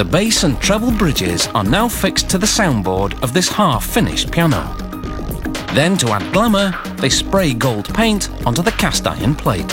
The bass and treble bridges are now fixed to the soundboard of this half-finished piano. Then to add glamour, they spray gold paint onto the cast iron plate.